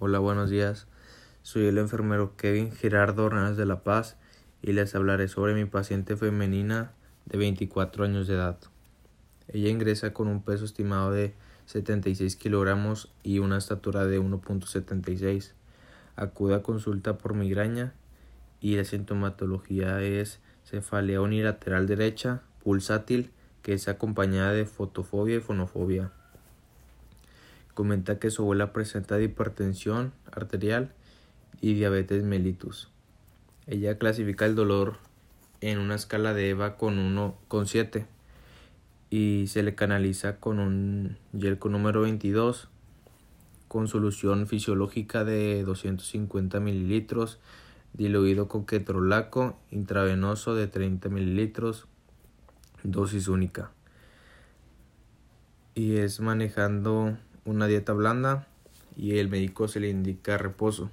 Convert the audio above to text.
Hola, buenos días. Soy el enfermero Kevin Girardo Hernández de La Paz y les hablaré sobre mi paciente femenina de 24 años de edad. Ella ingresa con un peso estimado de 76 kilogramos y una estatura de 1.76. Acude a consulta por migraña y la sintomatología es cefalea unilateral derecha, pulsátil, que es acompañada de fotofobia y fonofobia. Comenta que su abuela presenta hipertensión arterial y diabetes mellitus. Ella clasifica el dolor en una escala de EVA con 1,7 y se le canaliza con un con número 22 con solución fisiológica de 250 mililitros diluido con ketorolaco intravenoso de 30 mililitros dosis única y es manejando una dieta blanda y el médico se le indica reposo.